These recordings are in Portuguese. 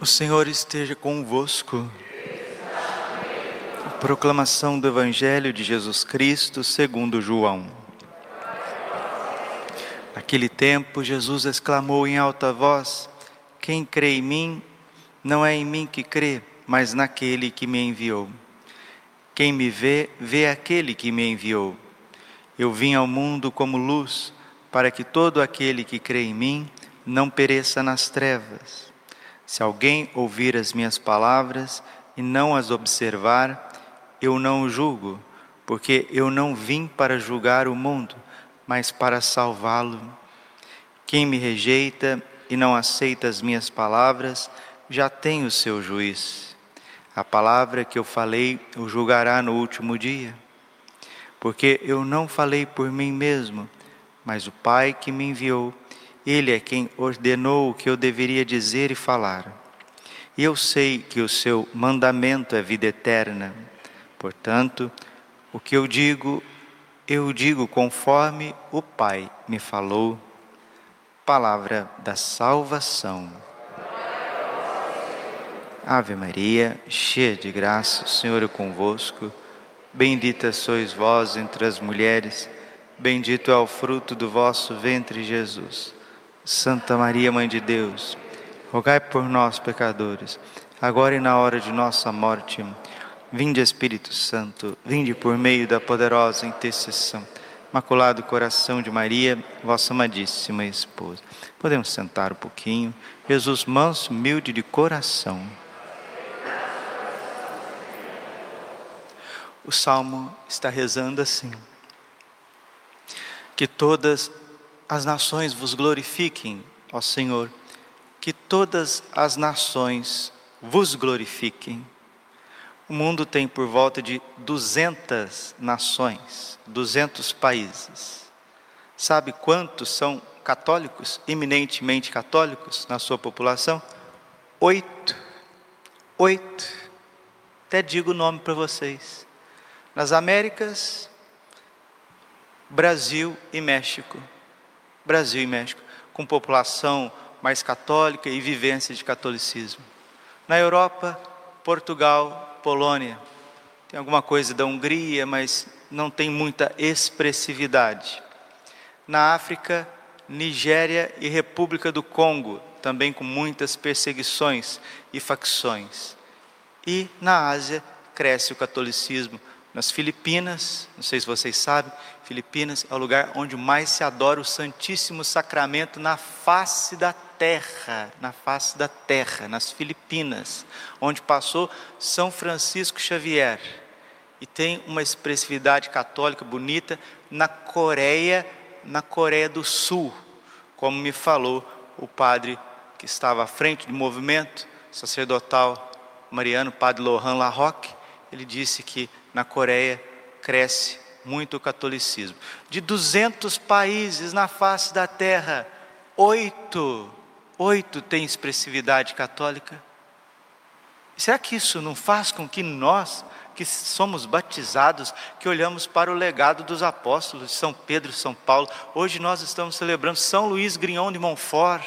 O Senhor esteja convosco. Proclamação do Evangelho de Jesus Cristo segundo João. Naquele tempo, Jesus exclamou em alta voz: Quem crê em mim, não é em mim que crê, mas naquele que me enviou. Quem me vê, vê aquele que me enviou. Eu vim ao mundo como luz, para que todo aquele que crê em mim não pereça nas trevas. Se alguém ouvir as minhas palavras e não as observar, eu não o julgo, porque eu não vim para julgar o mundo, mas para salvá-lo. Quem me rejeita e não aceita as minhas palavras, já tem o seu juiz. A palavra que eu falei o julgará no último dia. Porque eu não falei por mim mesmo, mas o Pai que me enviou ele é quem ordenou o que eu deveria dizer e falar. E eu sei que o seu mandamento é vida eterna. Portanto, o que eu digo, eu digo conforme o Pai me falou. Palavra da salvação. Ave Maria, cheia de graça, o Senhor é convosco. Bendita sois vós entre as mulheres, bendito é o fruto do vosso ventre, Jesus. Santa Maria, Mãe de Deus, rogai por nós, pecadores, agora e na hora de nossa morte. Vinde, Espírito Santo, vinde por meio da poderosa intercessão. Imaculado coração de Maria, vossa amadíssima esposa. Podemos sentar um pouquinho. Jesus, manso, humilde de coração. O salmo está rezando assim: Que todas as nações vos glorifiquem, ó Senhor, que todas as nações vos glorifiquem. O mundo tem por volta de 200 nações, 200 países. Sabe quantos são católicos, eminentemente católicos na sua população? Oito. Oito. Até digo o nome para vocês. Nas Américas, Brasil e México. Brasil e México, com população mais católica e vivência de catolicismo. Na Europa, Portugal, Polônia. Tem alguma coisa da Hungria, mas não tem muita expressividade. Na África, Nigéria e República do Congo, também com muitas perseguições e facções. E na Ásia, cresce o catolicismo nas Filipinas, não sei se vocês sabem, Filipinas é o lugar onde mais se adora o Santíssimo Sacramento na face da terra, na face da terra, nas Filipinas, onde passou São Francisco Xavier. E tem uma expressividade católica bonita na Coreia, na Coreia do Sul, como me falou o padre que estava à frente do movimento sacerdotal mariano, padre Lohan Larroque, ele disse que na Coreia cresce muito o catolicismo. De 200 países na face da terra, oito, oito têm expressividade católica. Será que isso não faz com que nós, que somos batizados, que olhamos para o legado dos apóstolos, São Pedro e São Paulo, hoje nós estamos celebrando São Luís Grignon de Montfort,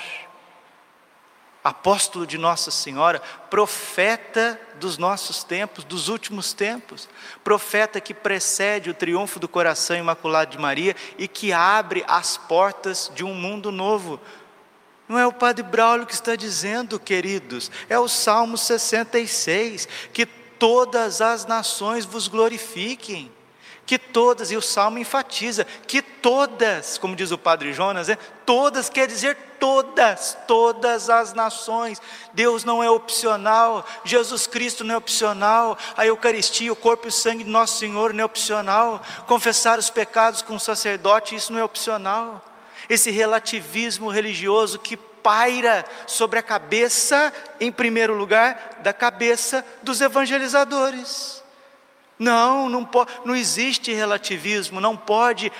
apóstolo de Nossa Senhora, profeta dos nossos tempos, dos últimos tempos, profeta que precede o triunfo do coração imaculado de Maria e que abre as portas de um mundo novo. Não é o Padre Braulio que está dizendo, queridos, é o Salmo 66, que todas as nações vos glorifiquem que todas, e o salmo enfatiza, que todas, como diz o padre Jonas, é, todas quer dizer todas, todas as nações. Deus não é opcional, Jesus Cristo não é opcional, a Eucaristia, o corpo e o sangue de nosso Senhor não é opcional, confessar os pecados com o sacerdote, isso não é opcional. Esse relativismo religioso que paira sobre a cabeça, em primeiro lugar, da cabeça dos evangelizadores. Não, não, pode, não existe relativismo, não pode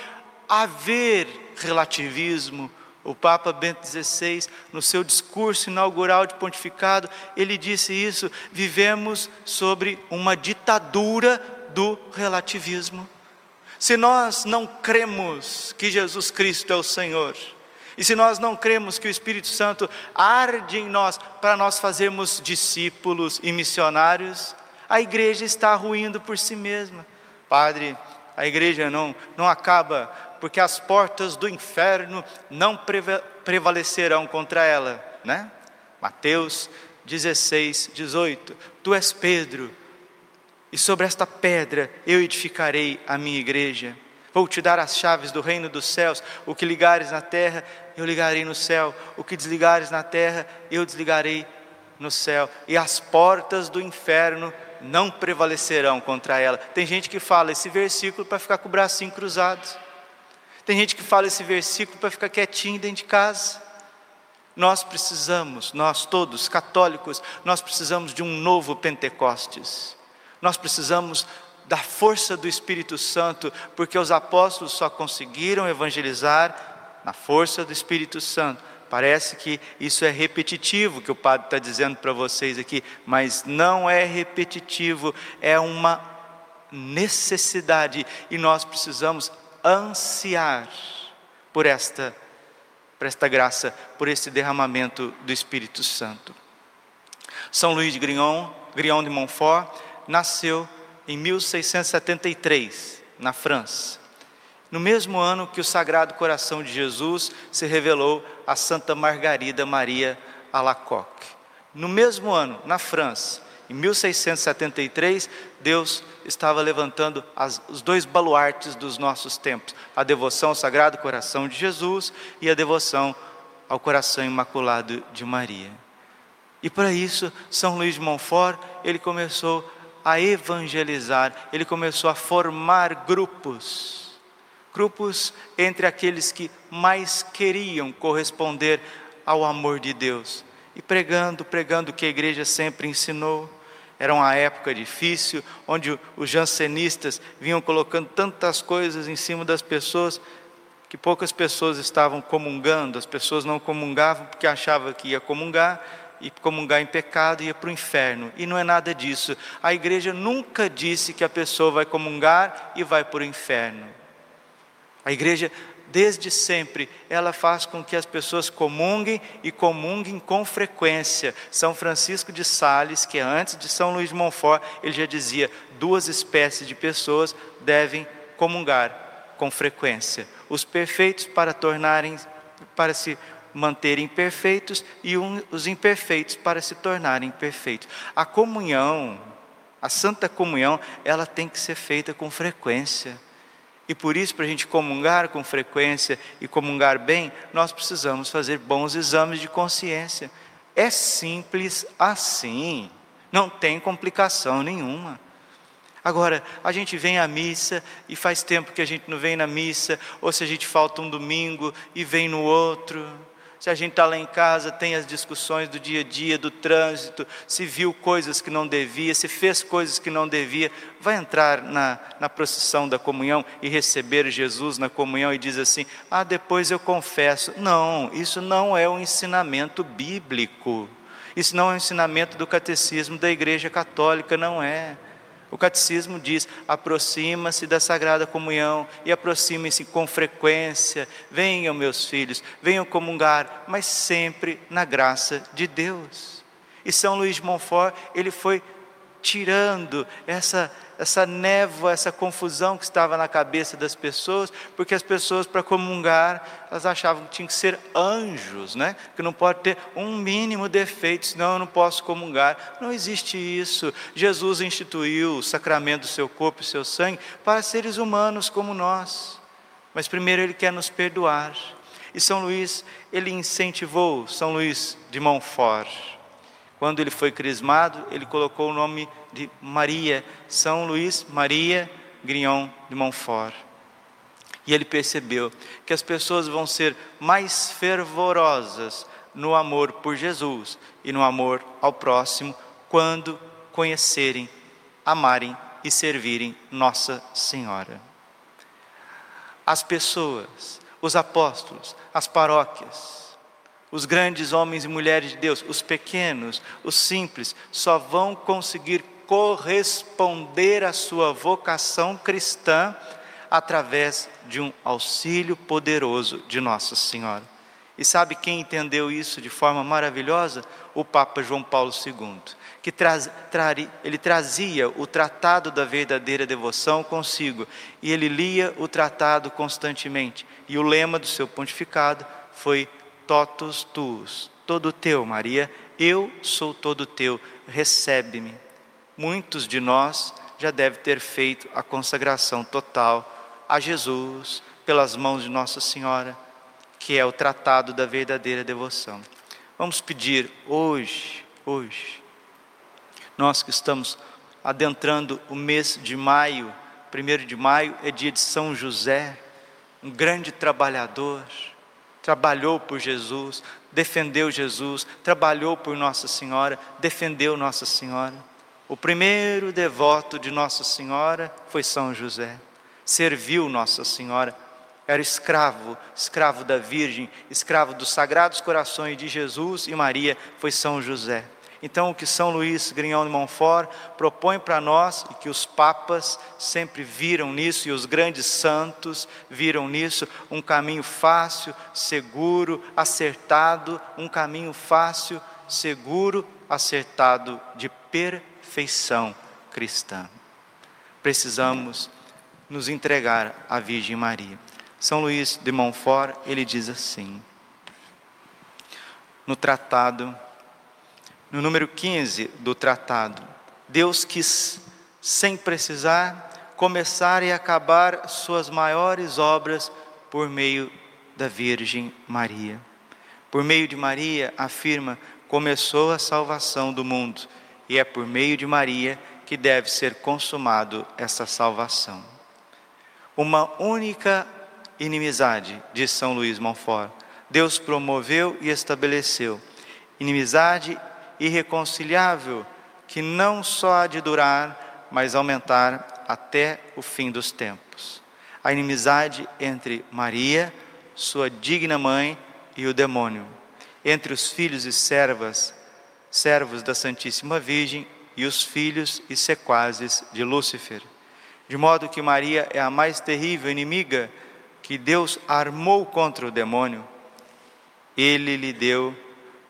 haver relativismo. O Papa Bento XVI, no seu discurso inaugural de pontificado, ele disse isso: vivemos sobre uma ditadura do relativismo. Se nós não cremos que Jesus Cristo é o Senhor, E se nós não cremos que o Espírito Santo arde em nós para nós fazermos discípulos e missionários, a igreja está ruindo por si mesma. Padre, a igreja não, não acaba porque as portas do inferno não prevalecerão contra ela, né? Mateus 16, 18. Tu és Pedro, e sobre esta pedra eu edificarei a minha igreja. Vou te dar as chaves do reino dos céus. O que ligares na terra, eu ligarei no céu. O que desligares na terra, eu desligarei no céu. E as portas do inferno não prevalecerão contra ela. Tem gente que fala esse versículo para ficar com o bracinho cruzado. Tem gente que fala esse versículo para ficar quietinho dentro de casa. Nós precisamos, nós todos católicos, nós precisamos de um novo Pentecostes. Nós precisamos da força do Espírito Santo, porque os apóstolos só conseguiram evangelizar na força do Espírito Santo. Parece que isso é repetitivo que o padre está dizendo para vocês aqui, mas não é repetitivo, é uma necessidade e nós precisamos ansiar por esta, por esta graça, por esse derramamento do Espírito Santo. São Luís de Grignon, Grignon de Montfort, nasceu em 1673, na França. No mesmo ano que o Sagrado Coração de Jesus se revelou a Santa Margarida Maria Alacoque. No mesmo ano, na França, em 1673, Deus estava levantando as, os dois baluartes dos nossos tempos: a devoção ao Sagrado Coração de Jesus e a devoção ao Coração Imaculado de Maria. E para isso, São Luís de Montfort, ele começou a evangelizar, ele começou a formar grupos, grupos entre aqueles que mais queriam corresponder ao amor de Deus, e pregando, pregando o que a igreja sempre ensinou. Era uma época difícil, onde os jansenistas vinham colocando tantas coisas em cima das pessoas, que poucas pessoas estavam comungando, as pessoas não comungavam porque achavam que ia comungar, e comungar em pecado ia para o inferno. E não é nada disso. A igreja nunca disse que a pessoa vai comungar e vai para o inferno. A igreja, desde sempre, ela faz com que as pessoas comunguem e comunguem com frequência. São Francisco de Sales, que é antes de São Luís de Montfort, ele já dizia: duas espécies de pessoas devem comungar com frequência. Os perfeitos para tornarem para se manterem perfeitos e os imperfeitos para se tornarem perfeitos. A comunhão, a santa comunhão, ela tem que ser feita com frequência. E por isso, para a gente comungar com frequência e comungar bem, nós precisamos fazer bons exames de consciência. É simples assim, não tem complicação nenhuma. Agora, a gente vem à missa e faz tempo que a gente não vem na missa, ou se a gente falta um domingo e vem no outro se a gente está lá em casa, tem as discussões do dia a dia, do trânsito, se viu coisas que não devia, se fez coisas que não devia, vai entrar na, na procissão da comunhão e receber Jesus na comunhão e diz assim: Ah, depois eu confesso. Não, isso não é um ensinamento bíblico. Isso não é um ensinamento do catecismo da Igreja Católica, não é. O catecismo diz: aproxima-se da sagrada comunhão e aproxime-se com frequência. Venham, meus filhos, venham comungar, mas sempre na graça de Deus. E São Luís de Montfort, ele foi tirando essa essa névoa, essa confusão que estava na cabeça das pessoas, porque as pessoas para comungar, elas achavam que tinham que ser anjos, né? Que não pode ter um mínimo defeito, senão eu não posso comungar. Não existe isso. Jesus instituiu o sacramento do seu corpo e seu sangue para seres humanos como nós. Mas primeiro ele quer nos perdoar. E São Luís, ele incentivou São Luís de Montfort quando ele foi crismado, ele colocou o nome de Maria, São Luís Maria Grignon de Montfort. E ele percebeu que as pessoas vão ser mais fervorosas no amor por Jesus e no amor ao próximo quando conhecerem, amarem e servirem Nossa Senhora. As pessoas, os apóstolos, as paróquias, os grandes homens e mulheres de Deus, os pequenos, os simples, só vão conseguir corresponder à sua vocação cristã através de um auxílio poderoso de Nossa Senhora. E sabe quem entendeu isso de forma maravilhosa? O Papa João Paulo II, que ele trazia o tratado da verdadeira devoção consigo, e ele lia o tratado constantemente. E o lema do seu pontificado foi totus tuus, todo teu, Maria, eu sou todo teu, recebe-me. Muitos de nós já devem ter feito a consagração total a Jesus pelas mãos de Nossa Senhora que é o tratado da verdadeira devoção. Vamos pedir hoje, hoje, nós que estamos adentrando o mês de maio, primeiro de maio é dia de São José, um grande trabalhador, trabalhou por Jesus, defendeu Jesus, trabalhou por Nossa Senhora, defendeu Nossa Senhora. O primeiro devoto de Nossa Senhora foi São José, serviu Nossa Senhora, era escravo, escravo da Virgem, escravo dos sagrados corações de Jesus e Maria, foi São José. Então, o que São Luís Grignon de Montfort propõe para nós, e que os papas sempre viram nisso, e os grandes santos viram nisso, um caminho fácil, seguro, acertado, um caminho fácil, seguro, acertado de perfeição cristã. Precisamos nos entregar à Virgem Maria. São Luís de Montfort, ele diz assim, no tratado, no número 15 do tratado, Deus quis, sem precisar, começar e acabar suas maiores obras por meio da Virgem Maria. Por meio de Maria, afirma, começou a salvação do mundo, e é por meio de Maria que deve ser consumado essa salvação. Uma única inimizade, diz São Luís Montfort. Deus promoveu e estabeleceu inimizade irreconciliável que não só há de durar, mas aumentar até o fim dos tempos. A inimizade entre Maria, sua digna mãe, e o demônio, entre os filhos e servas, servos da Santíssima Virgem e os filhos e sequazes de Lúcifer. De modo que Maria é a mais terrível inimiga que Deus armou contra o demônio, ele lhe deu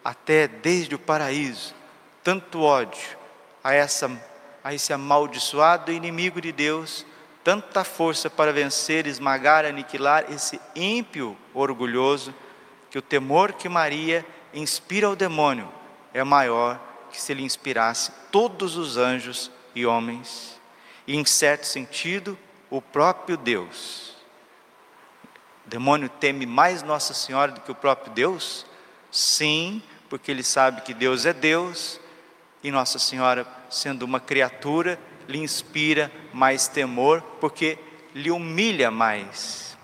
até desde o paraíso tanto ódio a essa a esse amaldiçoado inimigo de Deus, tanta força para vencer, esmagar, aniquilar esse ímpio orgulhoso, que o temor que Maria inspira ao demônio é maior que se ele inspirasse todos os anjos e homens, e em certo sentido, o próprio Deus. O demônio teme mais Nossa Senhora do que o próprio Deus? Sim, porque ele sabe que Deus é Deus e Nossa Senhora, sendo uma criatura, lhe inspira mais temor, porque lhe humilha mais.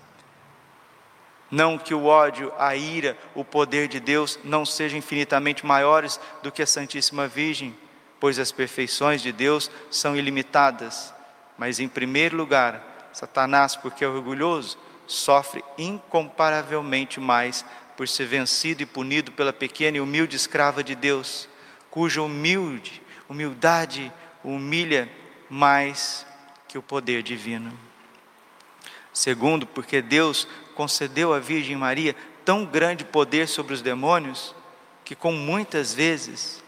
Não que o ódio, a ira, o poder de Deus não sejam infinitamente maiores do que a Santíssima Virgem, pois as perfeições de Deus são ilimitadas. Mas, em primeiro lugar, Satanás, porque é orgulhoso, sofre incomparavelmente mais por ser vencido e punido pela pequena e humilde escrava de Deus, cuja humilde, humildade humilha mais que o poder divino. Segundo, porque Deus concedeu à Virgem Maria tão grande poder sobre os demônios, que com muitas vezes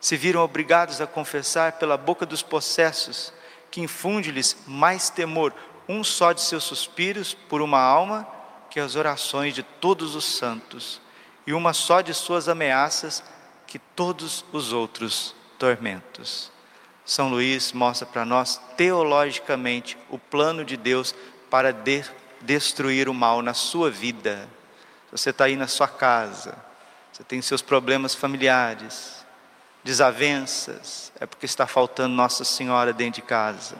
se viram obrigados a confessar pela boca dos possessos, que infunde-lhes mais temor um só de seus suspiros por uma alma que as orações de todos os santos, e uma só de suas ameaças que todos os outros tormentos. São Luís mostra para nós teologicamente o plano de Deus para de destruir o mal na sua vida. Você está aí na sua casa, você tem seus problemas familiares, desavenças, é porque está faltando Nossa Senhora dentro de casa.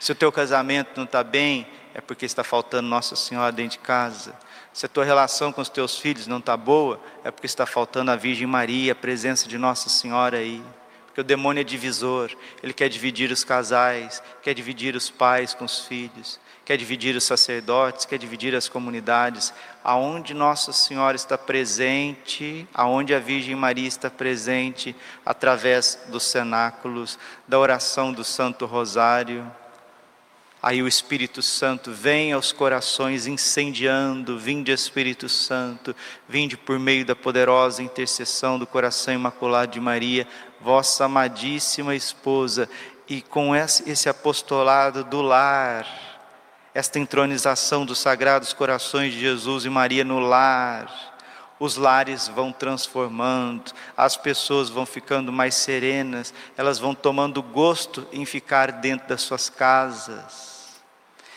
Se o teu casamento não está bem, é porque está faltando Nossa Senhora dentro de casa. Se a tua relação com os teus filhos não está boa, é porque está faltando a Virgem Maria, a presença de Nossa Senhora aí. Porque o demônio é divisor, ele quer dividir os casais, quer dividir os pais com os filhos, quer dividir os sacerdotes, quer dividir as comunidades. Aonde Nossa Senhora está presente, aonde a Virgem Maria está presente, através dos cenáculos, da oração do Santo Rosário, Aí o Espírito Santo vem aos corações incendiando, vinde Espírito Santo, vinde por meio da poderosa intercessão do coração imaculado de Maria, vossa amadíssima esposa, e com esse apostolado do lar, esta entronização dos sagrados corações de Jesus e Maria no lar, os lares vão transformando, as pessoas vão ficando mais serenas, elas vão tomando gosto em ficar dentro das suas casas,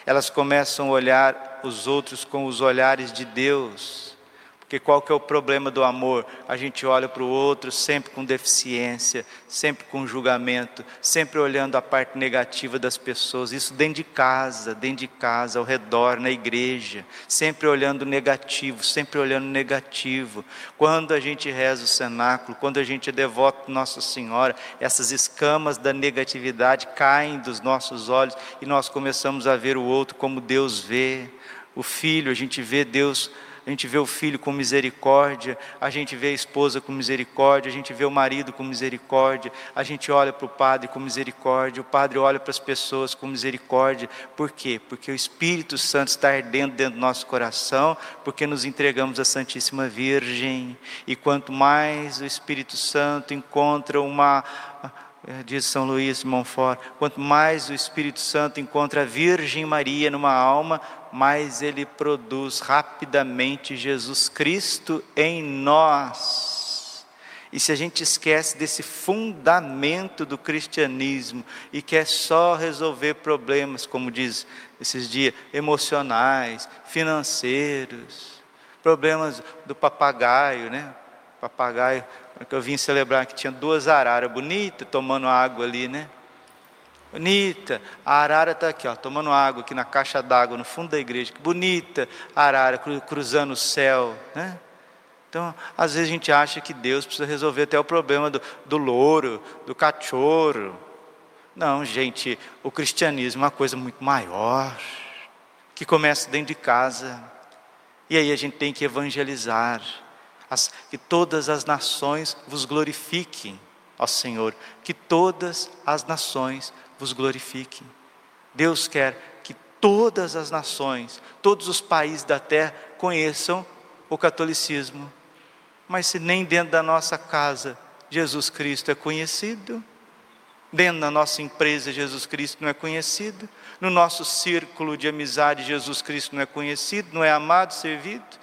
elas começam a olhar os outros com os olhares de Deus porque qual que é o problema do amor? A gente olha para o outro sempre com deficiência, sempre com julgamento, sempre olhando a parte negativa das pessoas. Isso dentro de casa, dentro de casa, ao redor, na igreja, sempre olhando negativo, sempre olhando negativo. Quando a gente reza o cenáculo, quando a gente é devoto Nossa Senhora, essas escamas da negatividade caem dos nossos olhos e nós começamos a ver o outro como Deus vê. O filho, a gente vê Deus a gente vê o filho com misericórdia, a gente vê a esposa com misericórdia, a gente vê o marido com misericórdia, a gente olha para o padre com misericórdia, o padre olha para as pessoas com misericórdia. Por quê? Porque o Espírito Santo está ardendo dentro do nosso coração, porque nos entregamos à Santíssima Virgem. E quanto mais o Espírito Santo encontra uma diz São Luís Montfort, quanto mais o Espírito Santo encontra a Virgem Maria numa alma, mais ele produz rapidamente Jesus Cristo em nós. E se a gente esquece desse fundamento do cristianismo e quer só resolver problemas, como diz esses dias, emocionais, financeiros, problemas do papagaio, né? Papagaio que eu vim celebrar que tinha duas araras bonitas tomando água ali, né? Bonita, a arara está aqui, ó, tomando água aqui na caixa d'água no fundo da igreja. Que bonita a arara cruzando o céu, né? Então, às vezes a gente acha que Deus precisa resolver até o problema do, do louro, do cachorro. Não, gente, o cristianismo é uma coisa muito maior, que começa dentro de casa. E aí a gente tem que evangelizar as, que todas as nações vos glorifiquem, ó Senhor, que todas as nações vos glorifiquem. Deus quer que todas as nações, todos os países da terra conheçam o catolicismo. Mas se nem dentro da nossa casa Jesus Cristo é conhecido, dentro da nossa empresa Jesus Cristo não é conhecido, no nosso círculo de amizade Jesus Cristo não é conhecido, não é amado, servido,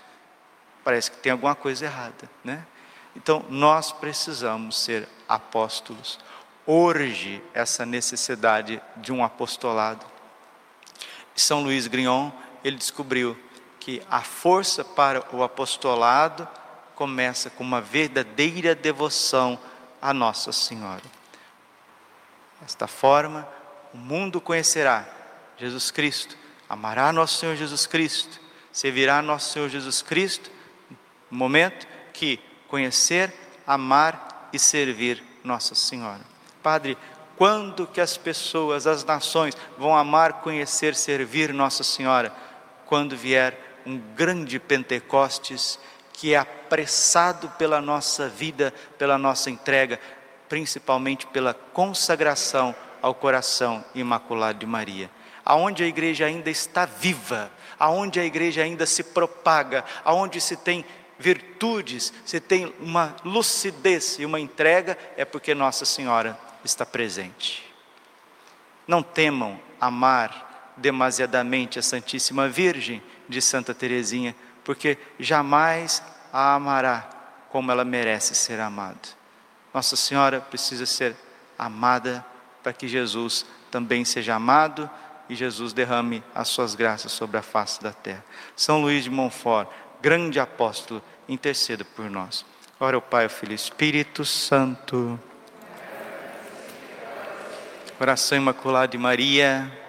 parece que tem alguma coisa errada, né? Então, nós precisamos ser apóstolos. Urge essa necessidade de um apostolado. São Luís Grignon, ele descobriu que a força para o apostolado começa com uma verdadeira devoção a Nossa Senhora. Desta forma, o mundo conhecerá Jesus Cristo, amará nosso Senhor Jesus Cristo, servirá nosso Senhor Jesus Cristo momento que conhecer, amar e servir Nossa Senhora. Padre, quando que as pessoas, as nações vão amar, conhecer, servir Nossa Senhora? Quando vier um grande Pentecostes que é apressado pela nossa vida, pela nossa entrega, principalmente pela consagração ao coração imaculado de Maria. Aonde a igreja ainda está viva, aonde a igreja ainda se propaga, aonde se tem virtudes, se tem uma lucidez e uma entrega, é porque Nossa Senhora está presente. Não temam amar demasiadamente a Santíssima Virgem de Santa Teresinha, porque jamais a amará como ela merece ser amada. Nossa Senhora precisa ser amada para que Jesus também seja amado e Jesus derrame as suas graças sobre a face da terra. São Luís de Montfort, grande apóstolo, interceda por nós. Ora o Pai, o Filho e o Espírito Santo. Coração Imaculado de Maria.